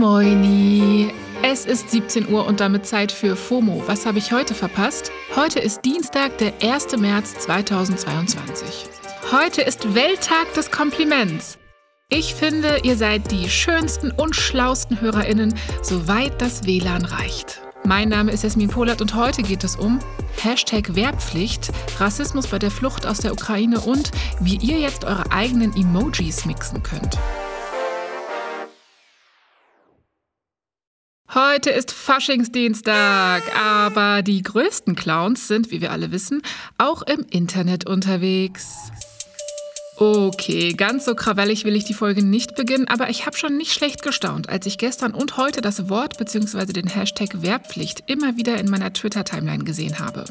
moini! Es ist 17 Uhr und damit Zeit für FOMO. Was habe ich heute verpasst? Heute ist Dienstag, der 1. März 2022. Heute ist Welttag des Kompliments. Ich finde, ihr seid die schönsten und schlausten HörerInnen, soweit das WLAN reicht. Mein Name ist Jasmin Polat und heute geht es um Hashtag Wehrpflicht, Rassismus bei der Flucht aus der Ukraine und wie ihr jetzt eure eigenen Emojis mixen könnt. Heute ist Faschingsdienstag, aber die größten Clowns sind, wie wir alle wissen, auch im Internet unterwegs. Okay, ganz so krawallig will ich die Folge nicht beginnen, aber ich habe schon nicht schlecht gestaunt, als ich gestern und heute das Wort bzw. den Hashtag Wehrpflicht immer wieder in meiner Twitter-Timeline gesehen habe.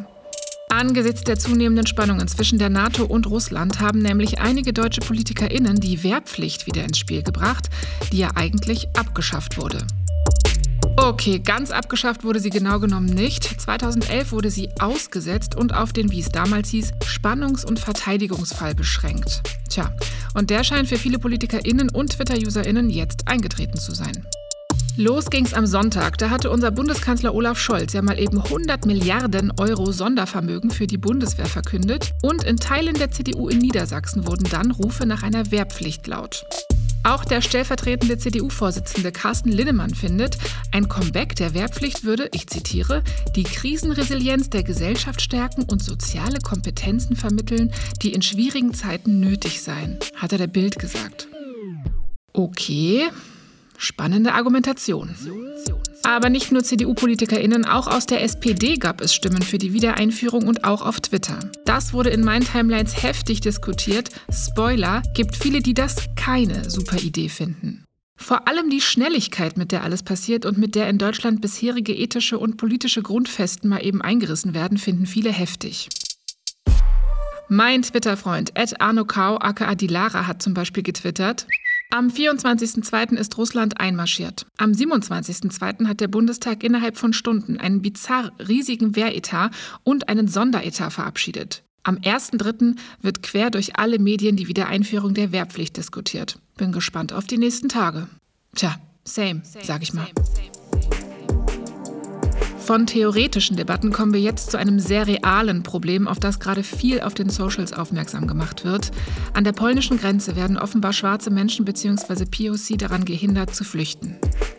Angesichts der zunehmenden Spannungen zwischen der NATO und Russland haben nämlich einige deutsche PolitikerInnen die Wehrpflicht wieder ins Spiel gebracht, die ja eigentlich abgeschafft wurde. Okay, ganz abgeschafft wurde sie genau genommen nicht. 2011 wurde sie ausgesetzt und auf den, wie es damals hieß, Spannungs- und Verteidigungsfall beschränkt. Tja, und der scheint für viele PolitikerInnen und Twitter-UserInnen jetzt eingetreten zu sein. Los ging's am Sonntag. Da hatte unser Bundeskanzler Olaf Scholz ja mal eben 100 Milliarden Euro Sondervermögen für die Bundeswehr verkündet. Und in Teilen der CDU in Niedersachsen wurden dann Rufe nach einer Wehrpflicht laut. Auch der stellvertretende CDU-Vorsitzende Carsten Linnemann findet, ein Comeback der Wehrpflicht würde, ich zitiere, die Krisenresilienz der Gesellschaft stärken und soziale Kompetenzen vermitteln, die in schwierigen Zeiten nötig seien, hat er der Bild gesagt. Okay, spannende Argumentation. Aber nicht nur CDU-PolitikerInnen, auch aus der SPD gab es Stimmen für die Wiedereinführung und auch auf Twitter. Das wurde in meinen Timelines heftig diskutiert. Spoiler, gibt viele, die das keine super Idee finden. Vor allem die Schnelligkeit, mit der alles passiert und mit der in Deutschland bisherige ethische und politische Grundfesten mal eben eingerissen werden, finden viele heftig. Mein Twitter-Freund Ed Arno Kau aka Dilara hat zum Beispiel getwittert, am 24.02. ist Russland einmarschiert. Am 27.02. hat der Bundestag innerhalb von Stunden einen bizarr riesigen Wehretat und einen Sonderetat verabschiedet. Am 1.03. wird quer durch alle Medien die Wiedereinführung der Wehrpflicht diskutiert. Bin gespannt auf die nächsten Tage. Tja, same, sag ich mal. Von theoretischen Debatten kommen wir jetzt zu einem sehr realen Problem, auf das gerade viel auf den Socials aufmerksam gemacht wird. An der polnischen Grenze werden offenbar schwarze Menschen bzw. POC daran gehindert zu flüchten.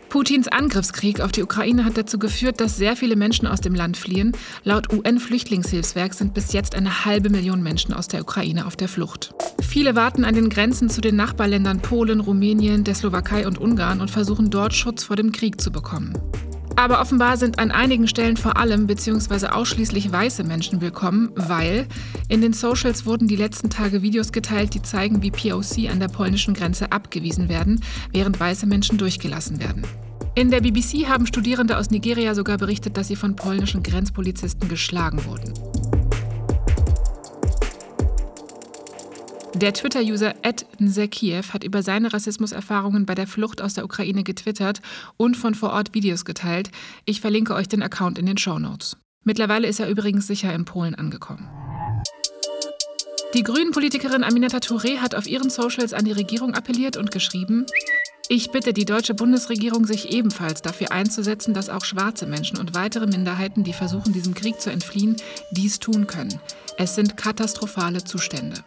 Putins Angriffskrieg auf die Ukraine hat dazu geführt, dass sehr viele Menschen aus dem Land fliehen. Laut UN-Flüchtlingshilfswerk sind bis jetzt eine halbe Million Menschen aus der Ukraine auf der Flucht. Viele warten an den Grenzen zu den Nachbarländern Polen, Rumänien, der Slowakei und Ungarn und versuchen dort Schutz vor dem Krieg zu bekommen. Aber offenbar sind an einigen Stellen vor allem bzw. ausschließlich weiße Menschen willkommen, weil in den Socials wurden die letzten Tage Videos geteilt, die zeigen, wie POC an der polnischen Grenze abgewiesen werden, während weiße Menschen durchgelassen werden. In der BBC haben Studierende aus Nigeria sogar berichtet, dass sie von polnischen Grenzpolizisten geschlagen wurden. Der Twitter-User Nsekiev hat über seine Rassismuserfahrungen bei der Flucht aus der Ukraine getwittert und von vor Ort Videos geteilt. Ich verlinke euch den Account in den Show Notes. Mittlerweile ist er übrigens sicher in Polen angekommen. Die Grünen-Politikerin Aminata Touré hat auf ihren Socials an die Regierung appelliert und geschrieben, ich bitte die deutsche Bundesregierung, sich ebenfalls dafür einzusetzen, dass auch schwarze Menschen und weitere Minderheiten, die versuchen, diesem Krieg zu entfliehen, dies tun können. Es sind katastrophale Zustände.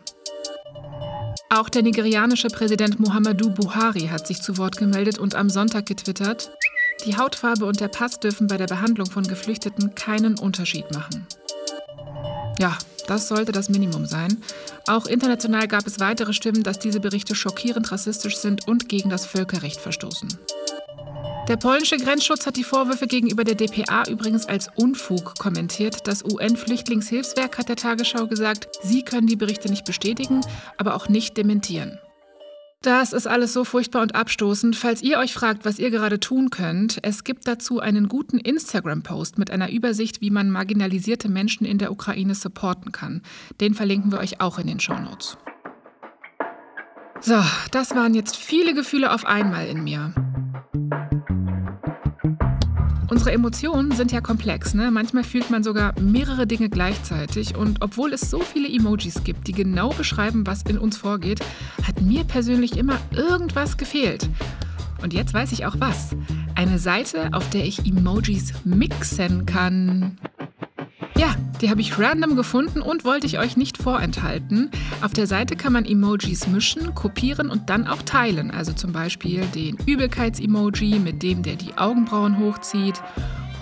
Auch der nigerianische Präsident Muhammadu Buhari hat sich zu Wort gemeldet und am Sonntag getwittert, die Hautfarbe und der Pass dürfen bei der Behandlung von Geflüchteten keinen Unterschied machen. Ja, das sollte das Minimum sein. Auch international gab es weitere Stimmen, dass diese Berichte schockierend rassistisch sind und gegen das Völkerrecht verstoßen. Der polnische Grenzschutz hat die Vorwürfe gegenüber der DPA übrigens als Unfug kommentiert. Das UN-Flüchtlingshilfswerk hat der Tagesschau gesagt, sie können die Berichte nicht bestätigen, aber auch nicht dementieren. Das ist alles so furchtbar und abstoßend. Falls ihr euch fragt, was ihr gerade tun könnt, es gibt dazu einen guten Instagram-Post mit einer Übersicht, wie man marginalisierte Menschen in der Ukraine supporten kann. Den verlinken wir euch auch in den Shownotes. So, das waren jetzt viele Gefühle auf einmal in mir. Unsere Emotionen sind ja komplex. Ne? Manchmal fühlt man sogar mehrere Dinge gleichzeitig. Und obwohl es so viele Emojis gibt, die genau beschreiben, was in uns vorgeht, hat mir persönlich immer irgendwas gefehlt. Und jetzt weiß ich auch was. Eine Seite, auf der ich Emojis mixen kann. Ja, die habe ich random gefunden und wollte ich euch nicht vorenthalten. Auf der Seite kann man Emojis mischen, kopieren und dann auch teilen. Also zum Beispiel den Übelkeits-Emoji, mit dem der die Augenbrauen hochzieht.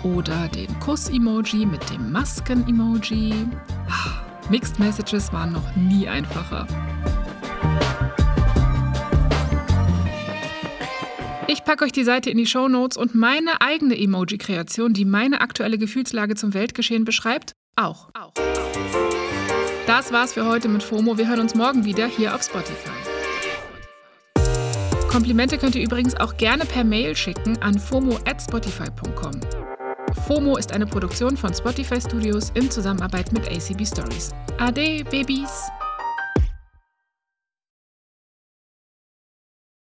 Oder den Kuss-Emoji mit dem Masken-Emoji. Mixed Messages waren noch nie einfacher. Ich packe euch die Seite in die Show Notes und meine eigene Emoji-Kreation, die meine aktuelle Gefühlslage zum Weltgeschehen beschreibt, auch. auch. Das war's für heute mit FOMO. Wir hören uns morgen wieder hier auf Spotify. Komplimente könnt ihr übrigens auch gerne per Mail schicken an fomo@spotify.com. FOMO ist eine Produktion von Spotify Studios in Zusammenarbeit mit ACB Stories. Ade, Babys!